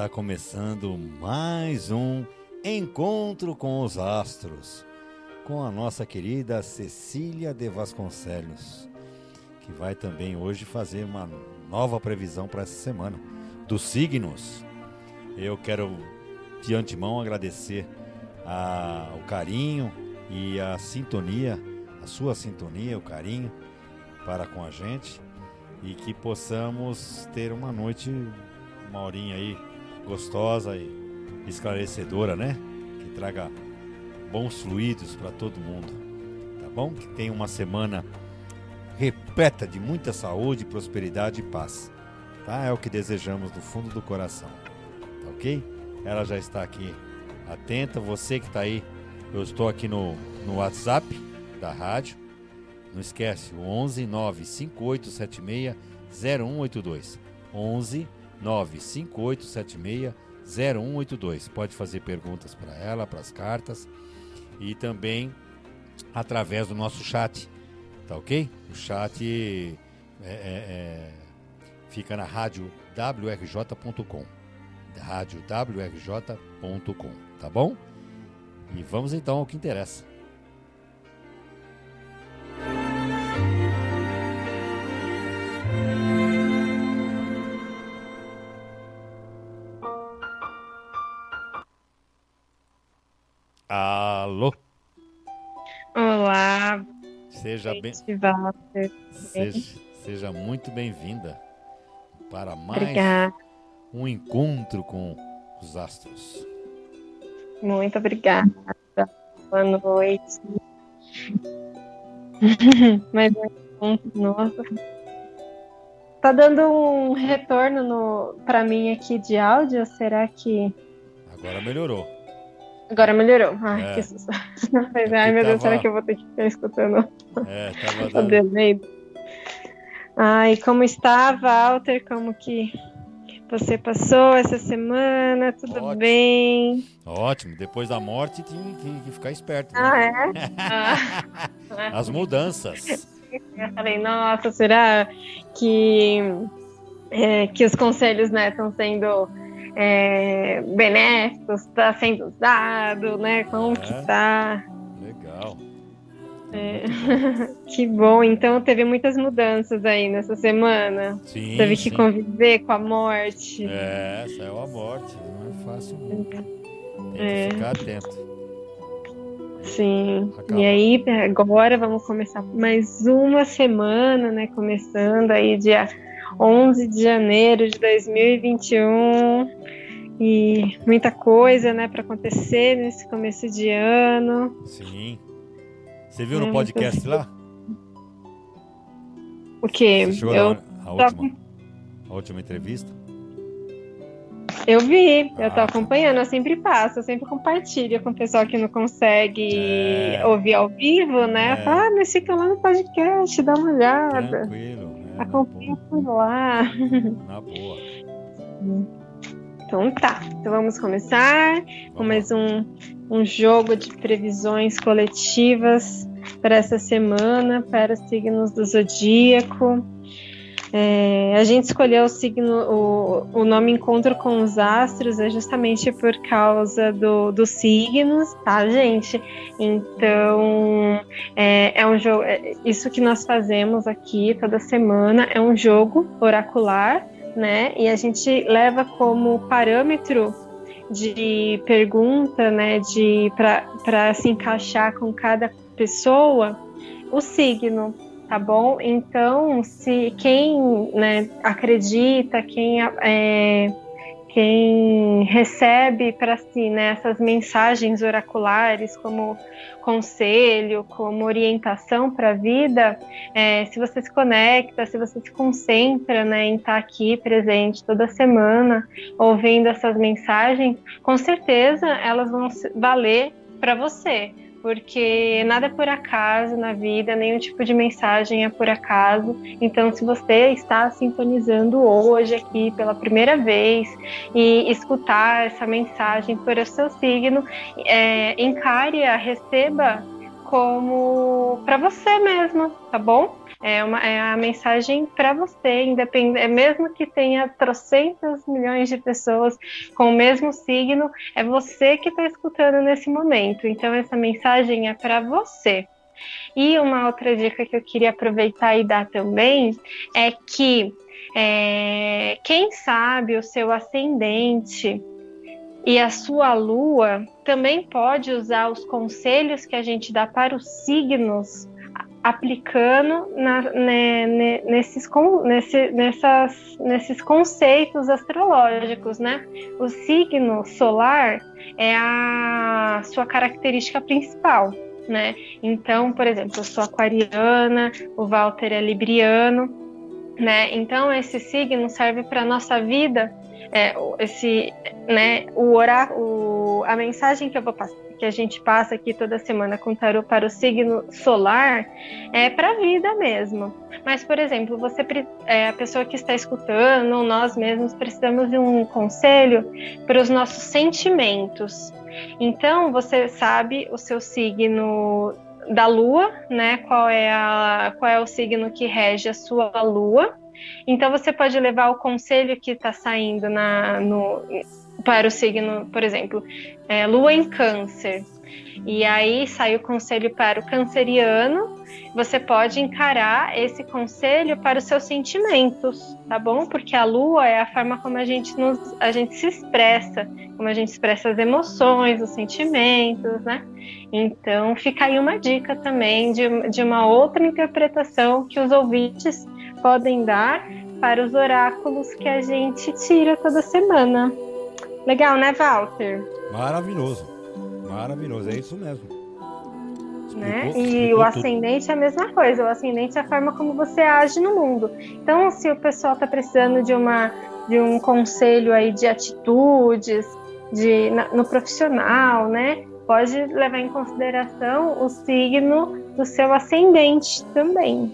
Está começando mais um Encontro com os Astros, com a nossa querida Cecília de Vasconcelos, que vai também hoje fazer uma nova previsão para essa semana dos signos. Eu quero de antemão agradecer a, o carinho e a sintonia, a sua sintonia, o carinho para com a gente e que possamos ter uma noite, uma horinha aí gostosa e esclarecedora, né? Que traga bons fluidos para todo mundo, tá bom? Que tenha uma semana repleta de muita saúde, prosperidade e paz, tá? É o que desejamos do fundo do coração, tá ok? Ela já está aqui atenta, você que está aí, eu estou aqui no, no WhatsApp da rádio, não esquece, o 11 95876 0182. 11 95876 0182. Pode fazer perguntas para ela, para as cartas e também através do nosso chat, tá ok? O chat é, é, é, fica na rádio wrj.com, rádio wrj.com, tá bom? E vamos então ao que interessa. Seja bem. Seja, seja muito bem-vinda para mais obrigada. um encontro com os astros. Muito obrigada. Boa noite. mais um encontro, nossa. Tá dando um retorno no para mim aqui de áudio? Será que agora melhorou? Agora melhorou. Ai, é. que susto. Ai, meu tava... Deus, será que eu vou ter que ficar escutando é, tava dando... o delay? Ai, como está, Walter? Como que você passou essa semana? Tudo Ótimo. bem? Ótimo. Depois da morte tinha que, que ficar esperto. Né? Ah, é? As mudanças. Eu falei, nossa, será que, é, que os conselhos né, estão sendo é, benéficos, está sendo usado, né? Como é, que tá? Legal. É, que bom. Então teve muitas mudanças aí nessa semana. Sim, teve sim. que conviver com a morte. É, saiu a morte. Não é fácil nunca. Tem que é. ficar atento. Sim. Acaba. E aí, agora vamos começar mais uma semana, né? Começando aí dia 11 de janeiro de 2021 e muita coisa, né, para acontecer nesse começo de ano. Sim. Você viu é, no podcast lá? O quê? Eu a, a, última, a última entrevista? Eu vi, eu tô ah, acompanhando, eu sempre passo, eu sempre compartilho com o pessoal que não consegue é. ouvir ao vivo, né? É. Fala, ah, mas fica lá no podcast, dá uma olhada. Tranquilo, né? Acompanha por lá. Na boa. Então tá, então vamos começar com mais um, um jogo de previsões coletivas para essa semana, para os signos do zodíaco. É, a gente escolheu o signo, o, o nome Encontro com os Astros é justamente por causa do, dos signos, tá, gente? Então, é, é um jogo. É, isso que nós fazemos aqui toda semana é um jogo oracular, né? E a gente leva como parâmetro de pergunta, né? De para se encaixar com cada pessoa o signo tá bom? Então, se quem né, acredita, quem, é, quem recebe para si né, essas mensagens oraculares como conselho, como orientação para a vida, é, se você se conecta, se você se concentra né, em estar tá aqui presente toda semana, ouvindo essas mensagens, com certeza elas vão valer para você porque nada é por acaso na vida, nenhum tipo de mensagem é por acaso. Então, se você está sintonizando hoje aqui pela primeira vez e escutar essa mensagem por o seu signo, é, encare-a, receba como para você mesmo, tá bom? É, uma, é a mensagem para você, independente, é mesmo que tenha trocentos milhões de pessoas com o mesmo signo, é você que está escutando nesse momento. Então essa mensagem é para você. E uma outra dica que eu queria aproveitar e dar também é que é, quem sabe o seu ascendente e a sua lua também pode usar os conselhos que a gente dá para os signos aplicando na, né, né, nesses, nesse, nessas, nesses conceitos astrológicos, né? O signo solar é a sua característica principal, né? Então, por exemplo, eu sou aquariana, o Walter é libriano, né? Então, esse signo serve para nossa vida é, esse, né, o orar, a mensagem que eu vou passar, que a gente passa aqui toda semana com tarô para o signo solar é para a vida mesmo. Mas, por exemplo, você é, a pessoa que está escutando, nós mesmos precisamos de um conselho para os nossos sentimentos. Então, você sabe o seu signo da lua, né? Qual é, a, qual é o signo que rege a sua lua. Então você pode levar o conselho que está saindo na, no, para o signo, por exemplo, é, Lua em Câncer. E aí sai o conselho para o canceriano. Você pode encarar esse conselho para os seus sentimentos, tá bom? Porque a lua é a forma como a gente, nos, a gente se expressa, como a gente expressa as emoções, os sentimentos, né? Então fica aí uma dica também de, de uma outra interpretação que os ouvintes podem dar para os oráculos que a gente tira toda semana. Legal, né, Walter? Maravilhoso. Maravilhoso, é isso mesmo. né? E o ascendente é a mesma coisa. O ascendente é a forma como você age no mundo. Então, se o pessoal está precisando de uma de um conselho aí de atitudes, de no profissional, né? Pode levar em consideração o signo do seu ascendente também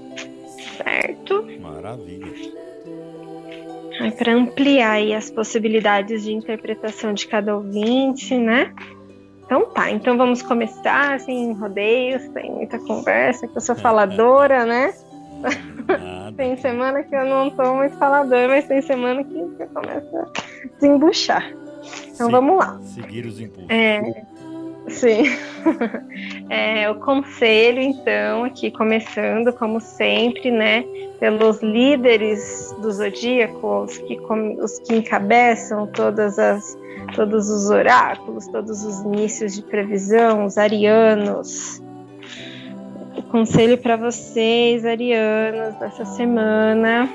certo? Maravilha. Para ampliar as possibilidades de interpretação de cada ouvinte, né? Então tá, então vamos começar sem rodeios, sem muita conversa, que eu sou faladora, né? tem semana que eu não tô muito faladora, mas tem semana que eu começo a desembuchar. Então vamos lá. Seguir os impulsos. É, Sim. É, o conselho, então, aqui começando, como sempre, né, pelos líderes do zodíaco, os que, os que encabeçam todas as, todos os oráculos, todos os inícios de previsão, os arianos. O conselho para vocês, arianos, dessa semana,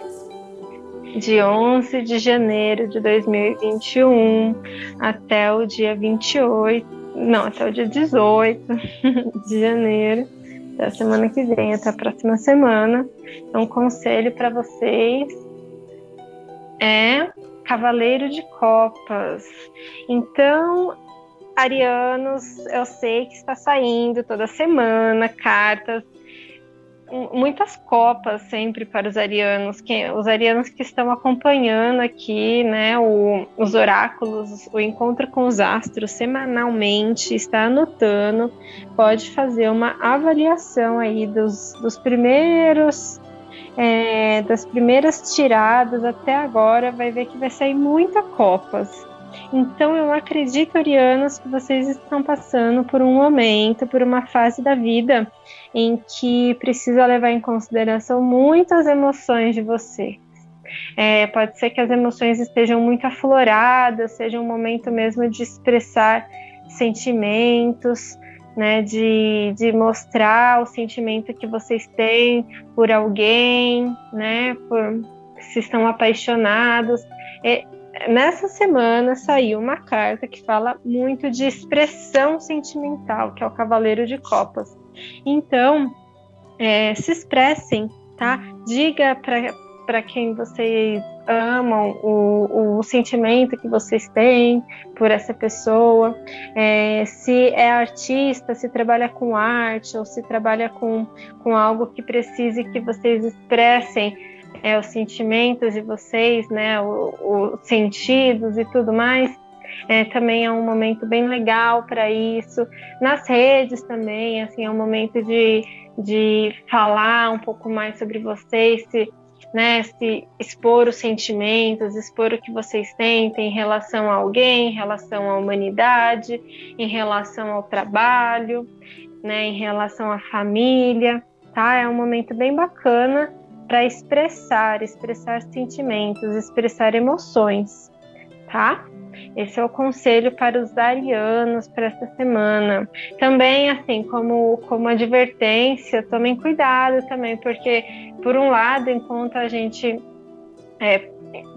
de 11 de janeiro de 2021 até o dia 28 não, até o dia 18 de janeiro, da semana que vem, até a próxima semana. Então, um conselho para vocês é Cavaleiro de Copas. Então, arianos, eu sei que está saindo toda semana cartas muitas copas sempre para os arianos, que, os arianos que estão acompanhando aqui, né, o, os oráculos, o encontro com os astros semanalmente, está anotando, pode fazer uma avaliação aí dos, dos primeiros, é, das primeiras tiradas até agora, vai ver que vai sair muita copas. Então eu acredito, arianos, que vocês estão passando por um momento, por uma fase da vida em que precisa levar em consideração muitas emoções de você. É, pode ser que as emoções estejam muito afloradas, seja um momento mesmo de expressar sentimentos, né, de, de mostrar o sentimento que vocês têm por alguém, né, por se estão apaixonados. É, nessa semana saiu uma carta que fala muito de expressão sentimental, que é o Cavaleiro de Copas. Então, é, se expressem, tá? Diga para quem vocês amam o, o, sentimento que vocês têm por essa pessoa. É, se é artista, se trabalha com arte ou se trabalha com, com algo que precise que vocês expressem é, os sentimentos de vocês, né, os sentidos e tudo mais, é, também é um momento bem legal para isso. Nas redes também, assim, é um momento de, de falar um pouco mais sobre vocês, se, né, se expor os sentimentos, expor o que vocês sentem em relação a alguém, em relação à humanidade, em relação ao trabalho, né, em relação à família, tá? É um momento bem bacana para expressar, expressar sentimentos, expressar emoções, tá? Esse é o conselho para os arianos para esta semana. Também, assim, como, como advertência, tomem cuidado também, porque, por um lado, enquanto a gente. É,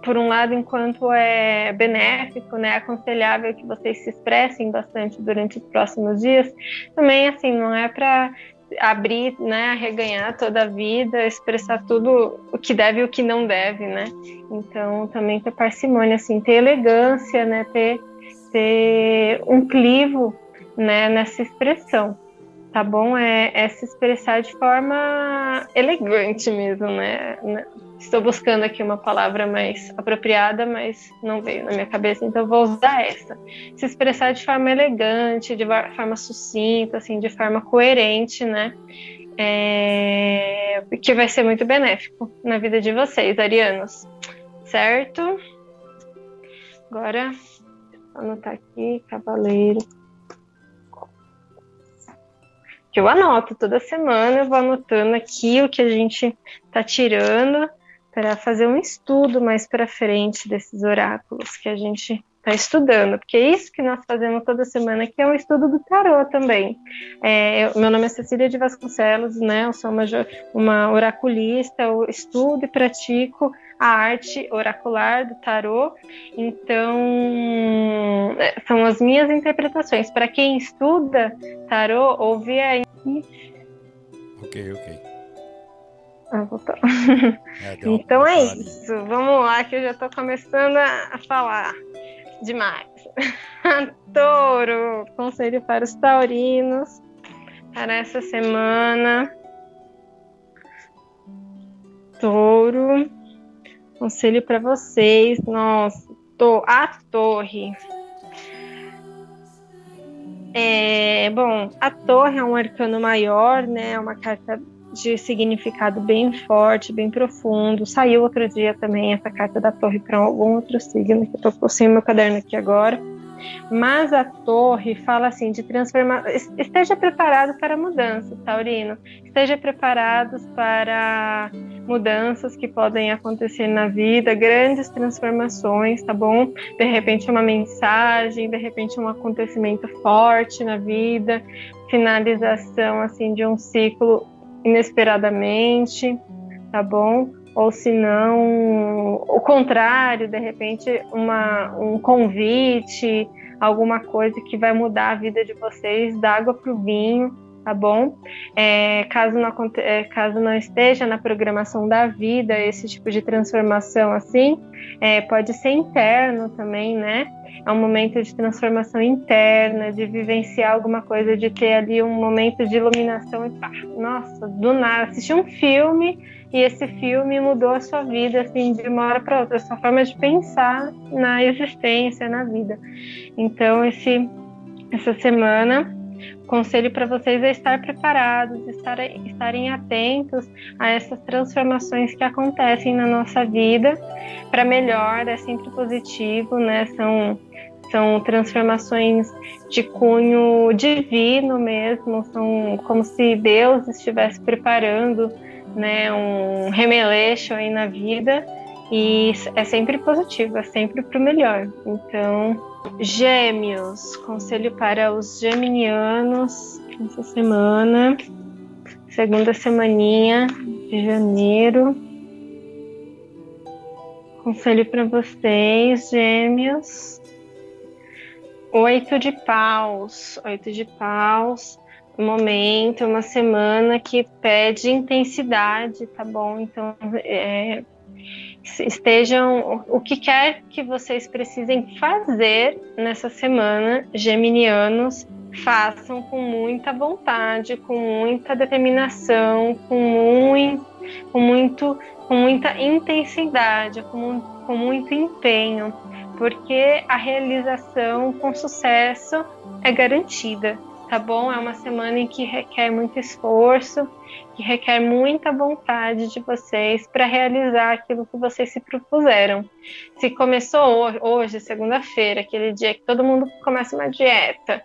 por um lado, enquanto é benéfico, né, aconselhável que vocês se expressem bastante durante os próximos dias, também, assim, não é para abrir, né, reganhar toda a vida, expressar tudo o que deve e o que não deve, né? Então, também ter parcimônia, assim, ter elegância, né, ter, ter um clivo, né, nessa expressão, tá bom? É, é se expressar de forma elegante mesmo, né? Estou buscando aqui uma palavra mais apropriada, mas não veio na minha cabeça, então vou usar essa. Se expressar de forma elegante, de forma sucinta, assim, de forma coerente, né? É... que vai ser muito benéfico na vida de vocês, arianos, certo? Agora, anotar aqui, cavaleiro. Que eu anoto toda semana, eu vou anotando aqui o que a gente tá tirando para fazer um estudo mais para frente desses oráculos que a gente está estudando, porque é isso que nós fazemos toda semana, que é um estudo do tarô também. É, eu, meu nome é Cecília de Vasconcelos, né? Eu sou uma, uma oraculista, eu estudo e pratico a arte oracular do tarô. Então, é, são as minhas interpretações. Para quem estuda tarô, ouvir aí. Ok, ok. Ah, voltou. É, então é isso. Vamos lá, que eu já estou começando a falar demais. Touro, conselho para os taurinos para essa semana. Touro, conselho para vocês. Nossa, tô, a torre. É, bom, a torre é um arcano maior, né? É uma carta de significado bem forte, bem profundo. Saiu outro dia também essa carta da torre para algum outro signo, que eu estou sem meu caderno aqui agora. Mas a torre fala assim de transformar. Esteja preparado para mudanças, Taurino. Esteja preparados para mudanças que podem acontecer na vida, grandes transformações, tá bom? De repente uma mensagem, de repente um acontecimento forte na vida, finalização assim de um ciclo inesperadamente, tá bom? Ou se não, o contrário, de repente, uma, um convite, alguma coisa que vai mudar a vida de vocês, da água para o vinho, tá bom? É, caso, não, é, caso não esteja na programação da vida esse tipo de transformação assim, é, pode ser interno também, né? é um momento de transformação interna, de vivenciar alguma coisa, de ter ali um momento de iluminação e pá, nossa, do nada, assistir um filme e esse filme mudou a sua vida assim de uma hora para outra, a sua forma de pensar na existência, na vida. Então esse essa semana conselho para vocês é estar preparados, estar, estarem atentos a essas transformações que acontecem na nossa vida para melhor, é sempre positivo, né? São são transformações de cunho divino mesmo, são como se Deus estivesse preparando né, um remeleixo aí na vida e é sempre positivo, é sempre para o melhor. Então, Gêmeos, conselho para os geminianos essa semana, segunda semaninha de janeiro. Conselho para vocês, gêmeos. Oito de paus, oito de paus, momento, uma semana que pede intensidade, tá bom? Então, é, estejam o que quer que vocês precisem fazer nessa semana, geminianos, façam com muita vontade, com muita determinação, com muito, com muito, com muita intensidade, com, com muito empenho porque a realização com sucesso é garantida tá bom? É uma semana em que requer muito esforço, que requer muita vontade de vocês para realizar aquilo que vocês se propuseram. Se começou hoje, segunda-feira, aquele dia que todo mundo começa uma dieta,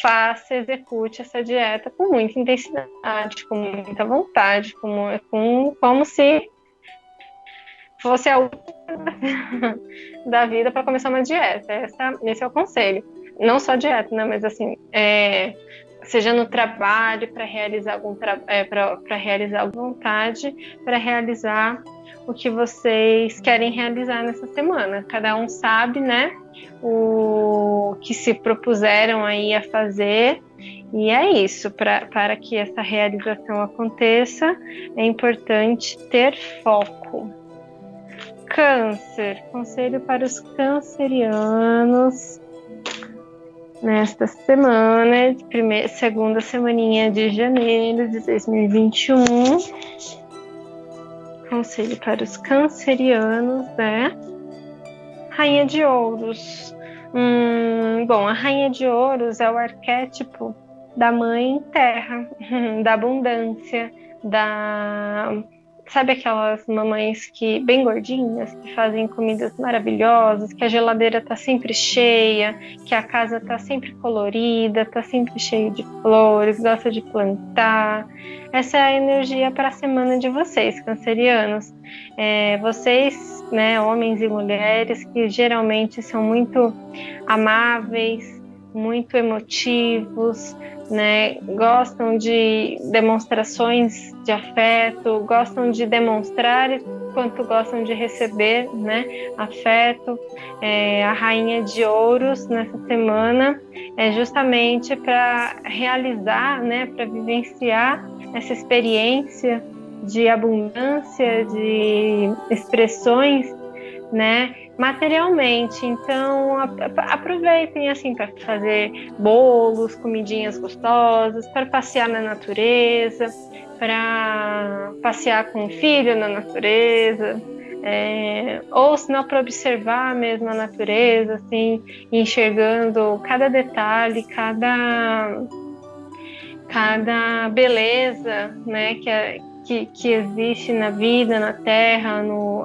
faça, execute essa dieta com muita intensidade, com muita vontade, com, com como se fosse a última da vida para começar uma dieta. Essa, esse é o conselho não só dieta, né, mas assim, é, seja no trabalho para realizar algum é, para realizar vontade, para realizar o que vocês querem realizar nessa semana. Cada um sabe, né, o que se propuseram aí a fazer. E é isso, pra, para que essa realização aconteça, é importante ter foco. Câncer, conselho para os cancerianos nesta semana, primeira, segunda semaninha de janeiro de 2021. Conselho para os cancerianos, né? Rainha de Ouros. Hum, bom, a Rainha de Ouros é o arquétipo da Mãe Terra, da abundância, da Sabe aquelas mamães que bem gordinhas, que fazem comidas maravilhosas, que a geladeira tá sempre cheia, que a casa tá sempre colorida, tá sempre cheia de flores, gosta de plantar. Essa é a energia para a semana de vocês, cancerianos. É, vocês, né, homens e mulheres, que geralmente são muito amáveis, muito emotivos, né? Gostam de demonstrações de afeto, gostam de demonstrar quanto gostam de receber, né? Afeto. É, a rainha de ouros nessa semana é justamente para realizar, né? Para vivenciar essa experiência de abundância, de expressões, né? Materialmente. Então, aproveitem assim para fazer bolos, comidinhas gostosas, para passear na natureza, para passear com o filho na natureza. É, ou se não para observar mesmo a natureza, assim, enxergando cada detalhe, cada cada beleza, né, que, é, que, que existe na vida, na terra, no,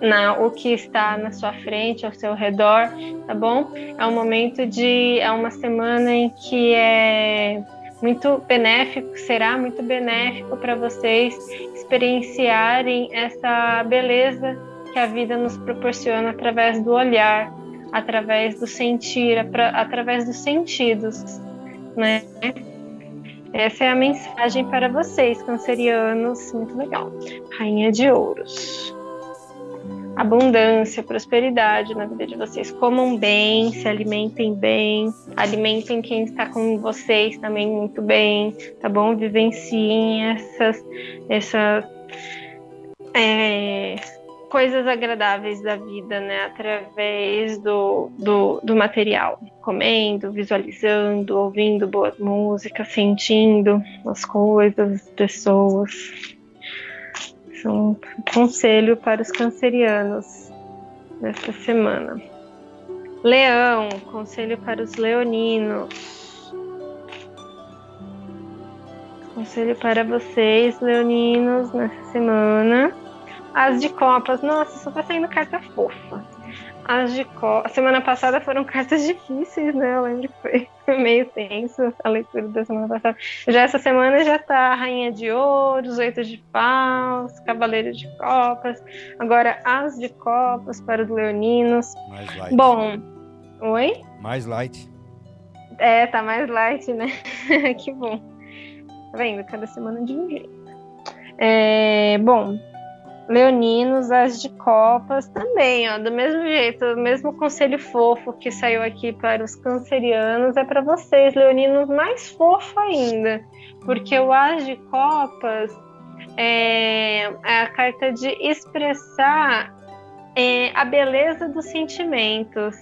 na, o que está na sua frente, ao seu redor, tá bom? É um momento de. É uma semana em que é muito benéfico, será muito benéfico para vocês experienciarem essa beleza que a vida nos proporciona através do olhar, através do sentir, através dos sentidos, né? Essa é a mensagem para vocês, cancerianos. Muito legal. Rainha de Ouros abundância, prosperidade na vida de vocês. Comam bem, se alimentem bem, alimentem quem está com vocês também muito bem, tá bom? Vivenciem essas, essas é, coisas agradáveis da vida, né? Através do, do, do material. Comendo, visualizando, ouvindo boas músicas, sentindo as coisas, as pessoas um conselho para os cancerianos nesta semana. Leão, conselho para os leoninos. Conselho para vocês, leoninos, nessa semana. As de copas. Nossa, só tá saindo carta fofa. As de co... A semana passada foram cartas difíceis, né? Eu lembro que foi meio tenso a leitura da semana passada. Já essa semana já tá Rainha de Ouros, Oito de Paus, Cavaleiro de Copas. Agora as de Copas para os leoninos. Mais light. Bom, oi? Mais light. É, tá mais light, né? que bom. Tá vendo? Cada semana de um jeito. É, bom, leoninos, as de copas também, ó, do mesmo jeito, o mesmo conselho fofo que saiu aqui para os cancerianos é para vocês, leoninos, mais fofo ainda, porque o as de copas é, é a carta de expressar é, a beleza dos sentimentos,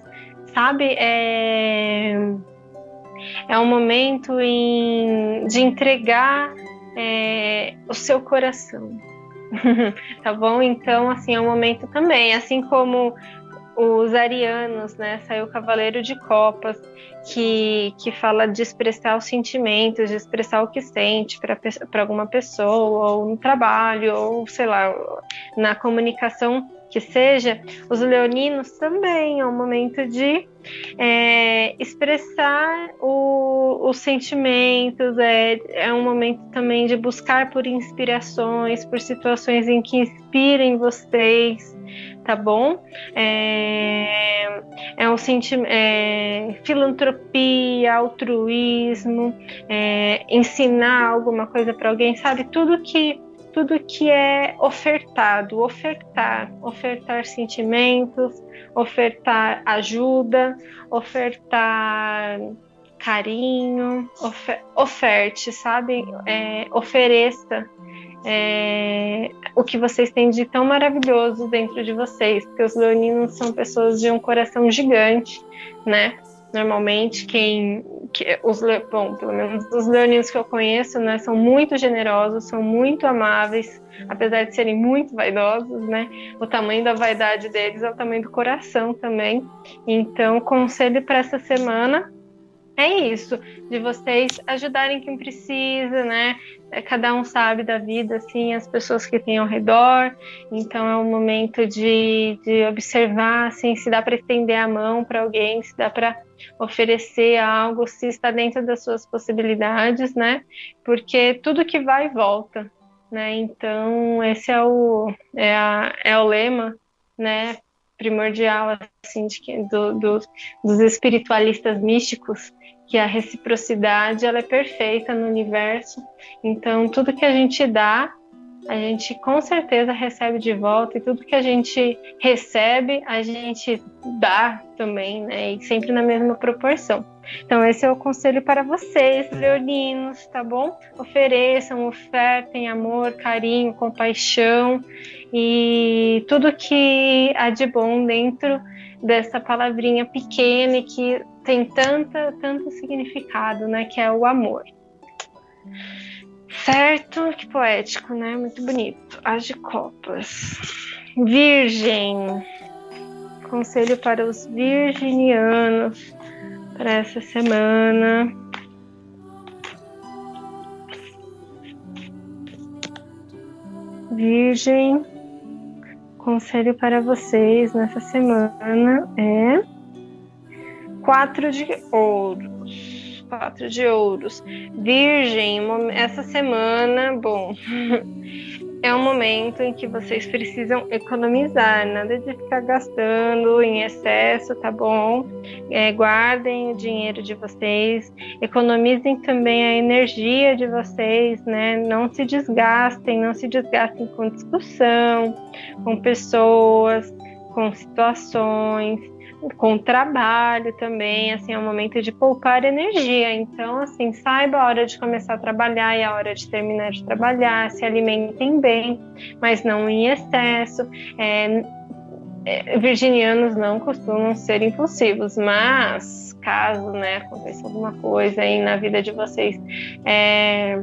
sabe? É, é um momento em, de entregar é, o seu coração tá bom? Então, assim, é um momento também, assim como os arianos, né? Saiu o Cavaleiro de Copas, que, que fala de expressar os sentimentos, de expressar o que sente para alguma pessoa, ou no trabalho, ou sei lá, na comunicação que seja, os leoninos também é um momento de é, expressar o, os sentimentos, é, é um momento também de buscar por inspirações, por situações em que inspirem vocês, tá bom? É, é um sentimento, é, filantropia, altruísmo, é, ensinar alguma coisa para alguém, sabe? Tudo que tudo que é ofertado, ofertar, ofertar sentimentos, ofertar ajuda, ofertar carinho, ofer oferte, sabe? É, ofereça é, o que vocês têm de tão maravilhoso dentro de vocês, porque os leoninos são pessoas de um coração gigante, né? Normalmente, quem. Que, os, bom, pelo menos os leoninos que eu conheço, né, são muito generosos, são muito amáveis, apesar de serem muito vaidosos, né? O tamanho da vaidade deles é o tamanho do coração também. Então, conselho para essa semana é isso, de vocês ajudarem quem precisa, né? É, cada um sabe da vida, assim, as pessoas que têm ao redor. Então é um momento de, de observar, assim, se dá para estender a mão para alguém, se dá para oferecer algo, se está dentro das suas possibilidades, né? Porque tudo que vai volta, né? Então esse é o é, a, é o lema, né? Primordial assim de, do, do, dos espiritualistas místicos que a reciprocidade ela é perfeita no universo. Então, tudo que a gente dá, a gente com certeza recebe de volta e tudo que a gente recebe, a gente dá também, né? E sempre na mesma proporção. Então, esse é o conselho para vocês, leoninos, tá bom? Ofereçam, ofertem amor, carinho, compaixão e tudo que há de bom dentro dessa palavrinha pequena e que tem tanta, tanto significado, né? Que é o amor. Certo? Que poético, né? Muito bonito. As de copas. Virgem. Conselho para os virginianos para essa semana. Virgem, conselho para vocês nessa semana é quatro de ouros. Quatro de ouros. Virgem, essa semana, bom, é um momento em que vocês precisam economizar, nada de ficar gastando em excesso, tá bom? É, guardem o dinheiro de vocês, economizem também a energia de vocês, né? Não se desgastem, não se desgastem com discussão, com pessoas, com situações com trabalho também, assim, é um momento de poupar energia. Então, assim, saiba a hora de começar a trabalhar e a hora de terminar de trabalhar, se alimentem bem, mas não em excesso. É, é, virginianos não costumam ser impulsivos, mas caso, né, aconteça alguma coisa aí na vida de vocês, é,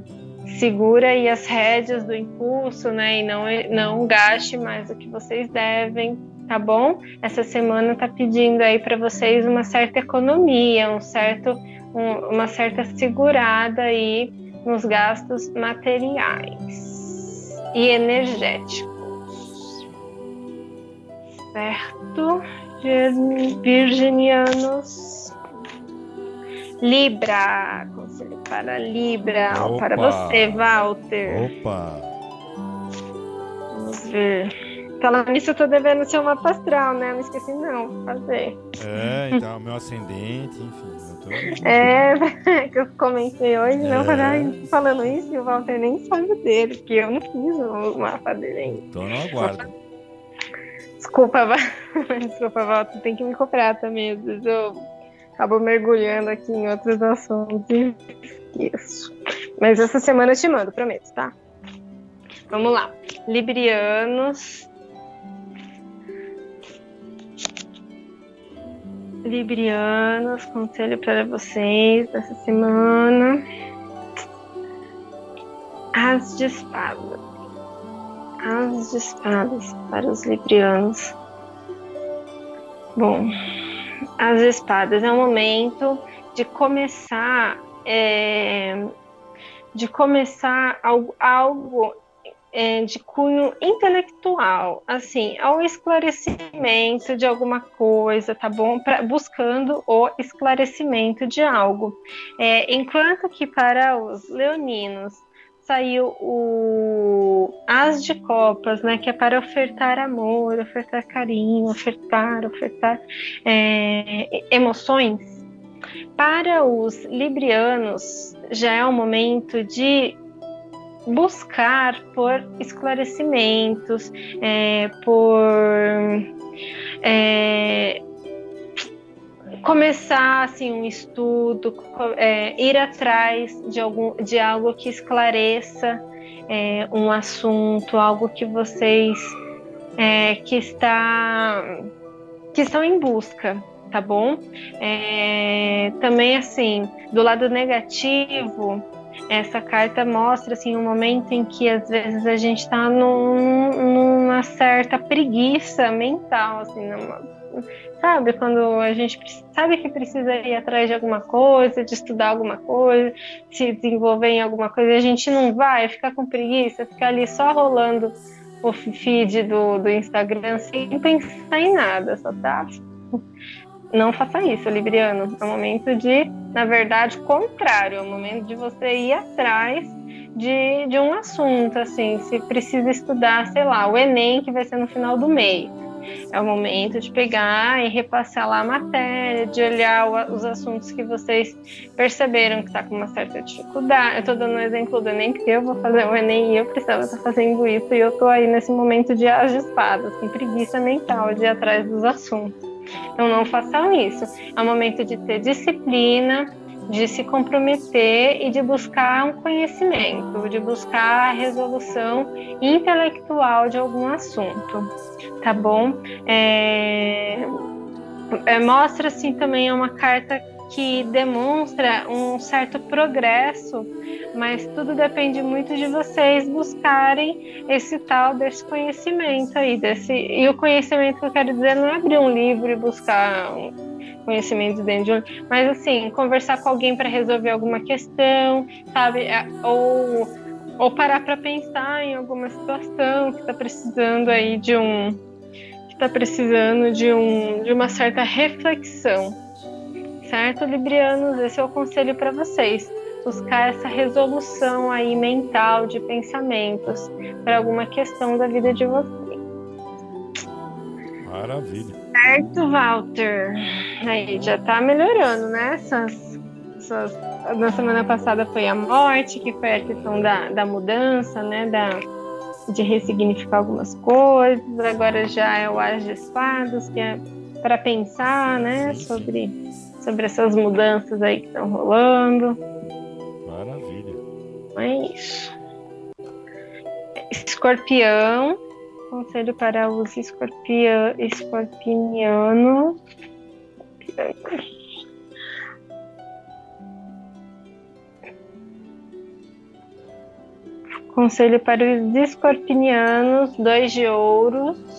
segura aí as rédeas do impulso, né, e não, não gaste mais do que vocês devem, tá bom? Essa semana tá pedindo aí para vocês uma certa economia, um certo, um, uma certa segurada aí nos gastos materiais e energéticos. Certo? Virginianos. Libra, conselho para Libra, Opa. para você, Walter. Opa! Vamos ver. Falando nisso, eu tô devendo ser uma astral, né? Não esqueci não, fazer. É, então, meu ascendente, enfim. Tô... É, que eu comentei hoje, é. não, falando isso, e o Walter nem sabe dele, porque eu não fiz o mapa dele ainda. Tô no aguardo. Desculpa, desculpa, Walter, tem que me cobrar também, às vezes eu acabo mergulhando aqui em outros assuntos e esqueço. Mas essa semana eu te mando, prometo, tá? Vamos lá. Librianos Librianos, conselho para vocês dessa semana. As de espadas. As de espadas para os librianos. Bom, as espadas é o momento de começar é, de começar algo, algo é, de cunho intelectual, assim, ao esclarecimento de alguma coisa, tá bom? Pra, buscando o esclarecimento de algo. É, enquanto que para os leoninos saiu o As de Copas, né? Que é para ofertar amor, ofertar carinho, ofertar, ofertar é, emoções. Para os librianos, já é o momento de buscar por esclarecimentos, é, por é, começar assim um estudo, é, ir atrás de algum de algo que esclareça é, um assunto, algo que vocês é, que está que estão em busca, tá bom? É, também assim do lado negativo essa carta mostra assim um momento em que às vezes a gente está num, numa certa preguiça mental, assim, numa, sabe quando a gente sabe que precisa ir atrás de alguma coisa, de estudar alguma coisa, se desenvolver em alguma coisa, e a gente não vai, ficar com preguiça, ficar ali só rolando o feed do, do Instagram sem pensar em nada, só tá não faça isso, Libriano. É o momento de, na verdade, contrário, é o momento de você ir atrás de, de um assunto, assim, se precisa estudar, sei lá, o Enem que vai ser no final do mês. É o momento de pegar e repassar lá a matéria, de olhar o, os assuntos que vocês perceberam que está com uma certa dificuldade. Eu estou dando um exemplo do Enem, porque eu vou fazer o Enem e eu precisava estar fazendo isso, e eu estou aí nesse momento de espadas, com preguiça mental de ir atrás dos assuntos. Então não façam isso. É o momento de ter disciplina, de se comprometer e de buscar um conhecimento, de buscar a resolução intelectual de algum assunto, tá bom? É, é, mostra assim também é uma carta que demonstra um certo progresso, mas tudo depende muito de vocês buscarem esse tal desse conhecimento aí, desse e o conhecimento que eu quero dizer não é abrir um livro e buscar conhecimento dentro de um, mas assim conversar com alguém para resolver alguma questão, sabe, é, ou ou parar para pensar em alguma situação que está precisando aí de um que está precisando de um de uma certa reflexão certo, Librianos? Esse é o conselho para vocês. Buscar essa resolução aí mental de pensamentos para alguma questão da vida de vocês. Maravilha. Certo, Walter. Aí já tá melhorando, né? Essas, essas, na semana passada foi a morte, que foi a questão da, da mudança, né? Da, de ressignificar algumas coisas. Agora já é o As de Espadas, que é para pensar, né? Sobre sobre essas mudanças aí que estão rolando. Maravilha. É isso. Escorpião. Conselho para os escorpião, escorpinianos. Conselho para os escorpinianos, dois de ouros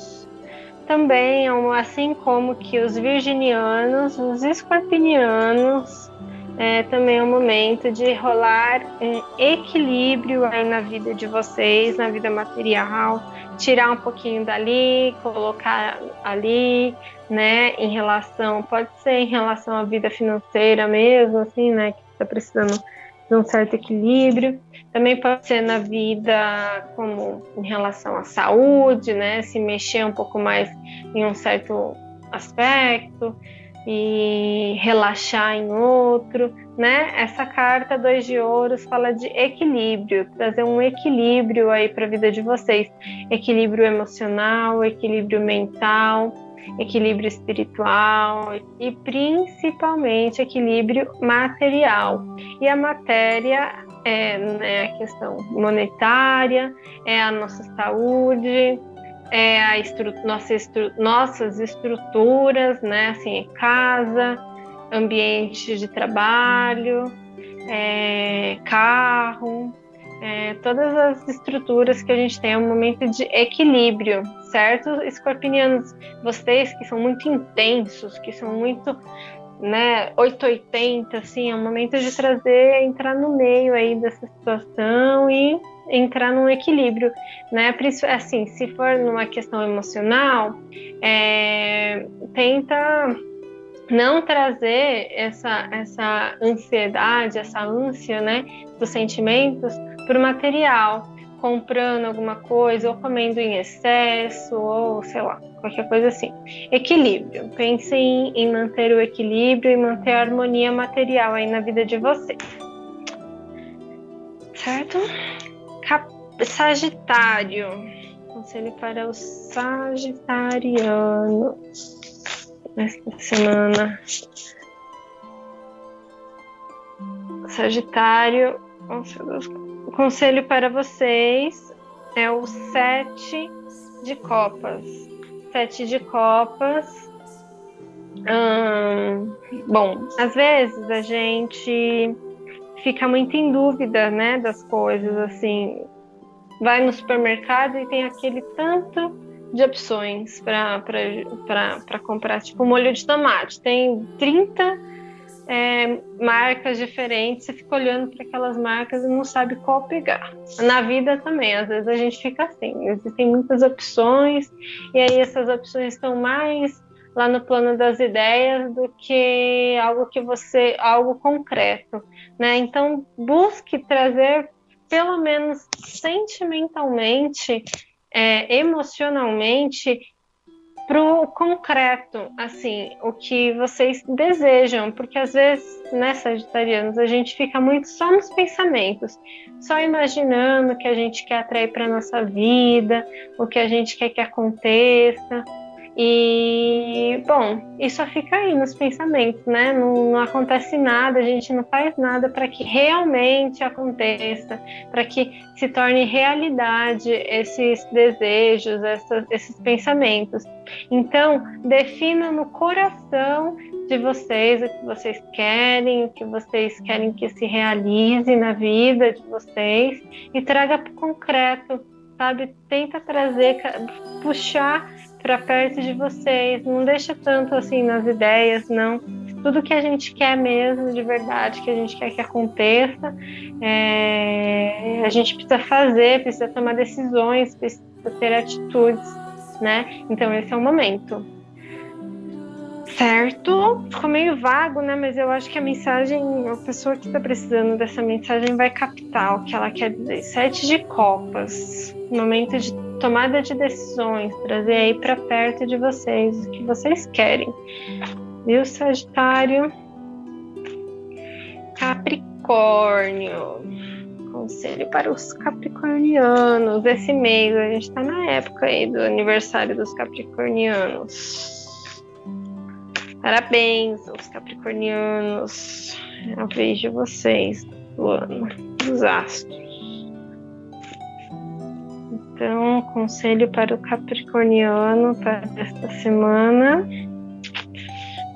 também, assim como que os virginianos, os escorpinianos, é, também é um momento de rolar um equilíbrio aí na vida de vocês, na vida material, tirar um pouquinho dali, colocar ali, né, em relação, pode ser em relação à vida financeira mesmo, assim, né, que está precisando de um certo equilíbrio. Também pode ser na vida como em relação à saúde, né? Se mexer um pouco mais em um certo aspecto e relaxar em outro, né? Essa carta dois de ouros fala de equilíbrio, trazer um equilíbrio aí para a vida de vocês, equilíbrio emocional, equilíbrio mental, equilíbrio espiritual e principalmente equilíbrio material. E a matéria é né, a questão monetária, é a nossa saúde, é a estru nossa estru nossas estruturas, né, assim, casa, ambiente de trabalho, é, carro, é, todas as estruturas que a gente tem, é um momento de equilíbrio, certo? Escorpinianos, vocês que são muito intensos, que são muito né, 880, assim, é um momento de trazer, entrar no meio aí dessa situação e entrar num equilíbrio, né? Assim, se for numa questão emocional, é, tenta não trazer essa, essa ansiedade, essa ânsia, né, dos sentimentos para o material, comprando alguma coisa ou comendo em excesso ou sei lá, qualquer coisa assim. Equilíbrio. Pensem em, manter o equilíbrio e manter a harmonia material aí na vida de vocês. Certo? Cap Sagitário. Conselho para os sagitarianos nesta semana. Sagitário, o conselho para vocês é o sete de copas. Sete de copas. Hum, bom, às vezes a gente fica muito em dúvida, né, das coisas, assim, vai no supermercado e tem aquele tanto de opções para comprar, tipo molho de tomate. Tem 30 é, marcas diferentes, você fica olhando para aquelas marcas e não sabe qual pegar. Na vida também, às vezes a gente fica assim, existem muitas opções, e aí essas opções estão mais lá no plano das ideias do que algo que você, algo concreto, né? Então busque trazer pelo menos sentimentalmente é, emocionalmente para o concreto, assim, o que vocês desejam, porque às vezes, né, Sagitarianos, a gente fica muito só nos pensamentos, só imaginando o que a gente quer atrair para nossa vida, o que a gente quer que aconteça, e, bom, isso fica aí nos pensamentos, né? Não, não acontece nada, a gente não faz nada para que realmente aconteça, para que se torne realidade esses desejos, essas, esses pensamentos. Então, defina no coração de vocês o que vocês querem, o que vocês querem que se realize na vida de vocês e traga para o concreto, sabe? Tenta trazer, puxar para perto de vocês. Não deixa tanto assim nas ideias, não. Tudo que a gente quer mesmo, de verdade, que a gente quer que aconteça, é... a gente precisa fazer, precisa tomar decisões, precisa ter atitudes, né? Então esse é o momento. Certo? Ficou meio vago, né? Mas eu acho que a mensagem, a pessoa que está precisando dessa mensagem vai captar o que ela quer dizer. Sete de copas. Momento de tomada de decisões, trazer aí para perto de vocês o que vocês querem. Viu, Sagitário? Capricórnio. Conselho para os capricornianos. Esse mês, a gente está na época aí do aniversário dos capricornianos. Parabéns aos capricornianos. Eu vejo vocês do ano, dos astros. Então, conselho para o Capricorniano para esta semana.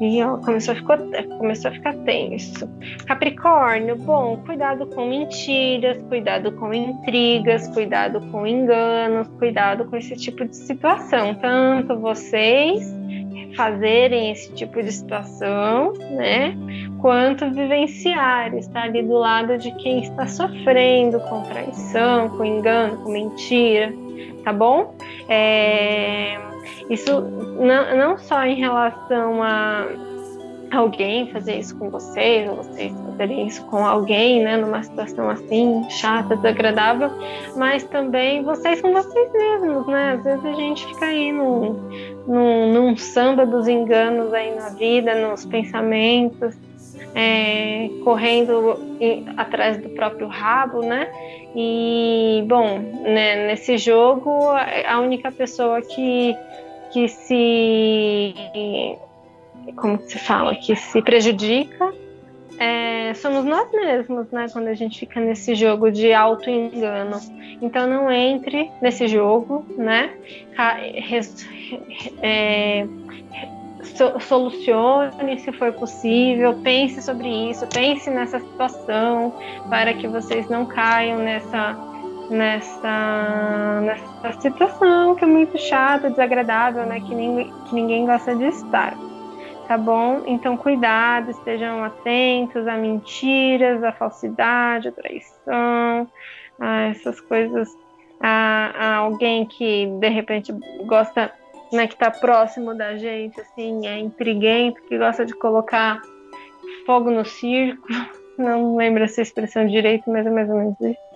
E ó, começou a, ficar, começou a ficar tenso. Capricórnio, bom, cuidado com mentiras, cuidado com intrigas, cuidado com enganos, cuidado com esse tipo de situação. Tanto vocês fazerem esse tipo de situação, né? Quanto vivenciar, estar ali do lado de quem está sofrendo com traição, com engano, com mentira, tá bom? É, isso não, não só em relação a alguém fazer isso com vocês, ou vocês fazerem isso com alguém, né, numa situação assim, chata, desagradável, mas também vocês com vocês mesmos, né? Às vezes a gente fica aí num, num, num samba dos enganos aí na vida, nos pensamentos, é, correndo em, atrás do próprio rabo, né? E, bom, né, nesse jogo, a única pessoa que, que se como se fala, que se prejudica é, somos nós mesmos, né? Quando a gente fica nesse jogo de auto-engano. Então não entre nesse jogo, né? É, solucione se for possível, pense sobre isso, pense nessa situação para que vocês não caiam nessa nessa, nessa situação que é muito chata, desagradável, né? Que, ninguém, que ninguém gosta de estar. Tá bom? Então, cuidado, estejam atentos a mentiras, a falsidade, a traição, a essas coisas, a, a alguém que de repente gosta, né, que tá próximo da gente, assim, é intriguento, que gosta de colocar fogo no circo. Não lembro essa expressão direito, mas é mais ou menos isso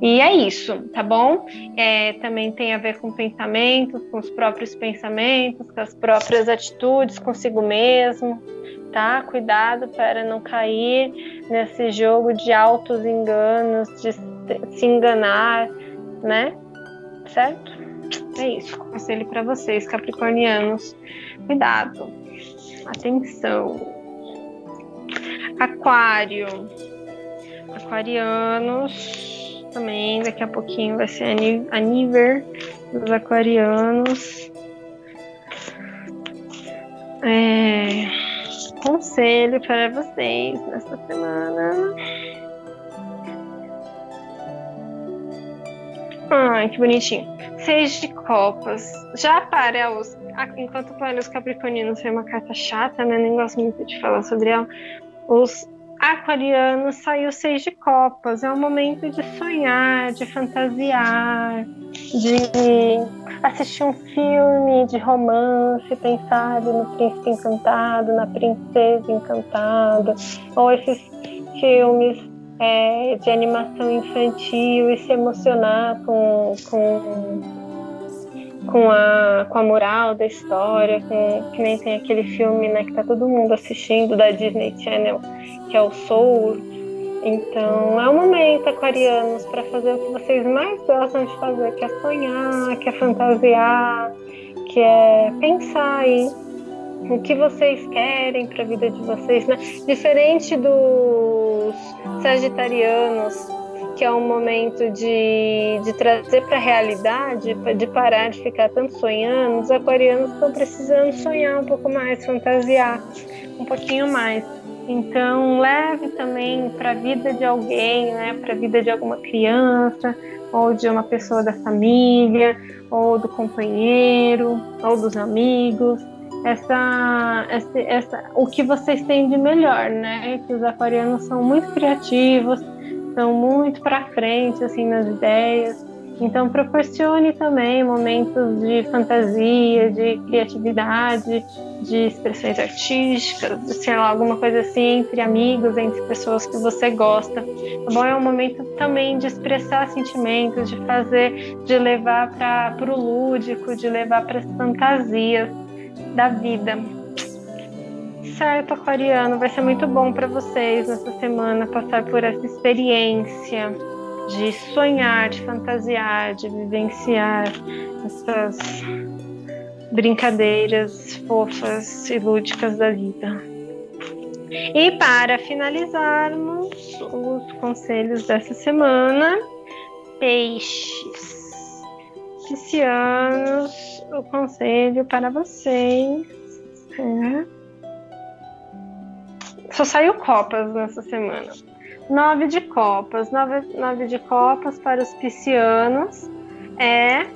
e é isso, tá bom? É, também tem a ver com pensamentos, com os próprios pensamentos, com as próprias atitudes, consigo mesmo, tá? Cuidado para não cair nesse jogo de altos enganos, de se enganar, né? Certo? É isso, conselho para vocês, capricornianos. Cuidado, atenção. Aquário. Aquarianos também. Daqui a pouquinho vai ser a nível dos aquarianos. É, conselho para vocês nesta semana. Ai, que bonitinho. Seis de copas. Já para os. Enquanto para os capricornianos foi uma carta chata, né? Nem gosto muito de falar sobre ela. Os Aquariano saiu seis de copas. É um momento de sonhar, de fantasiar, de assistir um filme de romance, pensar no príncipe encantado, na princesa encantada, ou esses filmes é, de animação infantil e se emocionar com, com com a, com a moral da história, com, que nem tem aquele filme né, que tá todo mundo assistindo da Disney Channel, que é o Soul. Então é um momento, aquarianos, para fazer o que vocês mais gostam de fazer, que é sonhar, que é fantasiar, que é pensar aí o que vocês querem para a vida de vocês, né? Diferente dos sagitarianos que é um momento de, de trazer para a realidade, de parar de ficar tanto sonhando, os aquarianos estão precisando sonhar um pouco mais, fantasiar um pouquinho mais. Então, leve também para a vida de alguém, né, para a vida de alguma criança, ou de uma pessoa da família, ou do companheiro, ou dos amigos. Essa, essa, essa, o que vocês têm de melhor, né? Que os aquarianos são muito criativos, estão muito para frente assim nas ideias. Então proporcione também momentos de fantasia, de criatividade, de expressões artísticas, de, sei lá, alguma coisa assim entre amigos, entre pessoas que você gosta. Tá bom? É um momento também de expressar sentimentos, de fazer, de levar para o lúdico, de levar para as fantasias da vida certo, aquariano. Vai ser muito bom para vocês nessa semana passar por essa experiência de sonhar, de fantasiar, de vivenciar essas brincadeiras fofas e lúdicas da vida. E para finalizarmos os conselhos dessa semana, peixes. Piscianos, o conselho para vocês é só saiu copas nessa semana. Nove de copas. Nove, nove de copas para os piscianos. É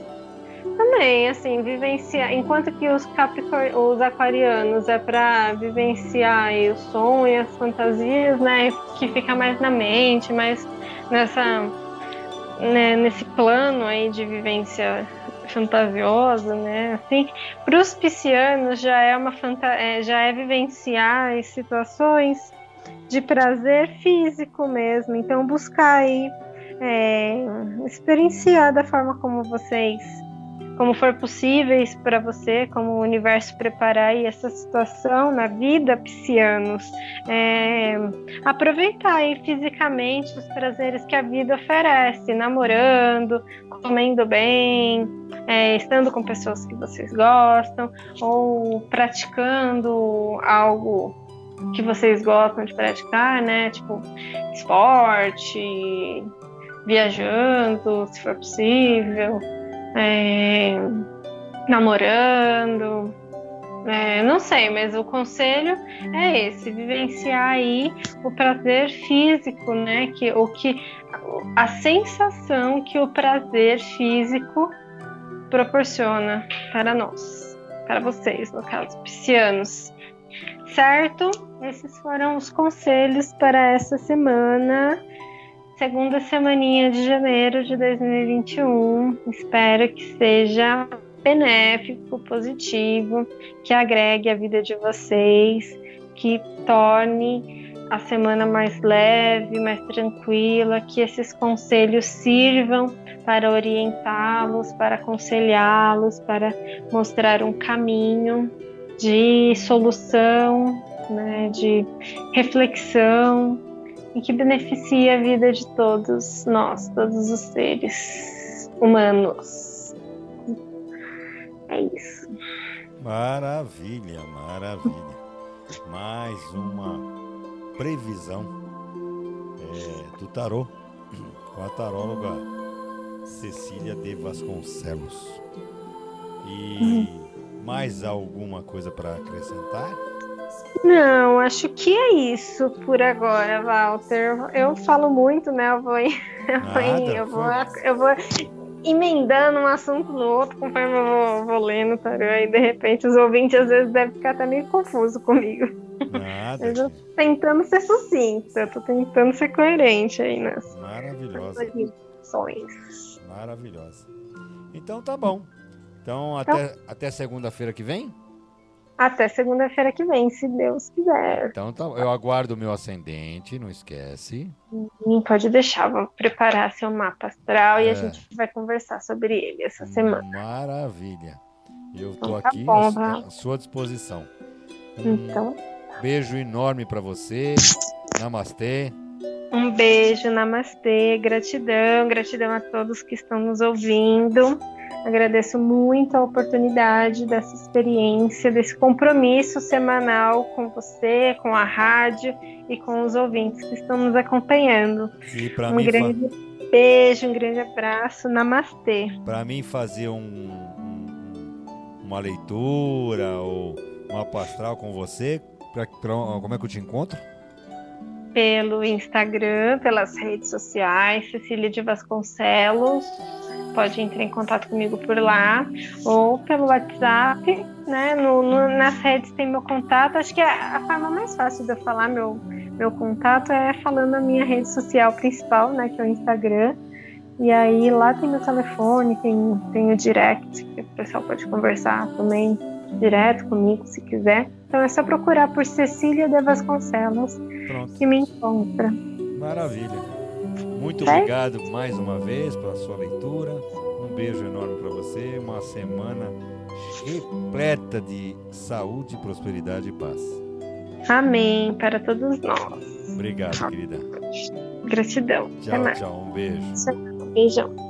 também, assim, vivenciar. Enquanto que os, Capricor... os aquarianos é para vivenciar aí, o sonho, as fantasias, né? Que fica mais na mente, mais nessa. Né, nesse plano aí de vivência fantasiosa, né? Assim, para os piscianos já é uma é, já é vivenciar situações de prazer físico mesmo. Então buscar aí é, experienciar da forma como vocês como for possíveis para você, como o universo preparar aí essa situação na vida, piscianos. É, aproveitar aí fisicamente os prazeres que a vida oferece, namorando, comendo bem, é, estando com pessoas que vocês gostam, ou praticando algo que vocês gostam de praticar, né? Tipo, esporte, viajando, se for possível é, namorando, É, não sei, mas o conselho é esse: vivenciar aí o prazer físico, né? Que o que a sensação que o prazer físico proporciona para nós, para vocês, no caso, piscianos. Certo? Esses foram os conselhos para essa semana, segunda semaninha de janeiro de 2021. Espero que seja benéfico, positivo, que agregue a vida de vocês, que torne a semana mais leve, mais tranquila, que esses conselhos sirvam para orientá-los, para aconselhá-los, para mostrar um caminho de solução, né, de reflexão e que beneficie a vida de todos nós, todos os seres humanos. É isso. Maravilha, maravilha. Mais uma previsão é, do tarô com a taróloga Cecília de Vasconcelos. E mais alguma coisa para acrescentar? Não, acho que é isso por agora, Walter. Eu falo muito, né? Eu vou, eu vou, eu vou, eu vou emendando um assunto no outro conforme eu vou, vou lendo, tarô. E de repente os ouvintes às vezes devem ficar até meio confuso comigo. Nada. Eu tô tentando ser sucinta, eu tô tentando ser coerente aí nas Maravilhosa. Maravilhosa. Então tá bom. Então, até, então, até segunda-feira que vem? Até segunda-feira que vem, se Deus quiser. Então, tá, eu aguardo o meu ascendente, não esquece. Hum, pode deixar, vou preparar seu mapa astral é. e a é. gente vai conversar sobre ele essa semana. Maravilha. Eu estou então, tá aqui bom, à, à, sua disposição. Um então. beijo enorme para você. Namastê. Um beijo, namastê, gratidão, gratidão a todos que estão nos ouvindo. Agradeço muito a oportunidade dessa experiência, desse compromisso semanal com você, com a rádio e com os ouvintes que estão nos acompanhando. um mim, grande fa... beijo, um grande abraço, namastê. Para mim fazer um, um, uma leitura ou uma pastral com você, pra, pra, como é que eu te encontro? Pelo Instagram, pelas redes sociais, Cecília de Vasconcelos pode entrar em contato comigo por lá ou pelo WhatsApp, né? No, no, nas redes tem meu contato. Acho que a, a, forma mais fácil de eu falar meu, meu contato é falando a minha rede social principal, né? Que é o Instagram. E aí lá tem meu telefone, tem, tem o direct, que o pessoal pode conversar também direto comigo se quiser. Então é só procurar por Cecília de Vasconcelos Pronto. que me encontra. Maravilha. Muito obrigado mais uma vez pela sua leitura. Um beijo enorme para você. Uma semana repleta de saúde, prosperidade e paz. Amém para todos nós. Obrigado, querida. Gratidão. Tchau, tchau. Um beijo. Beijão.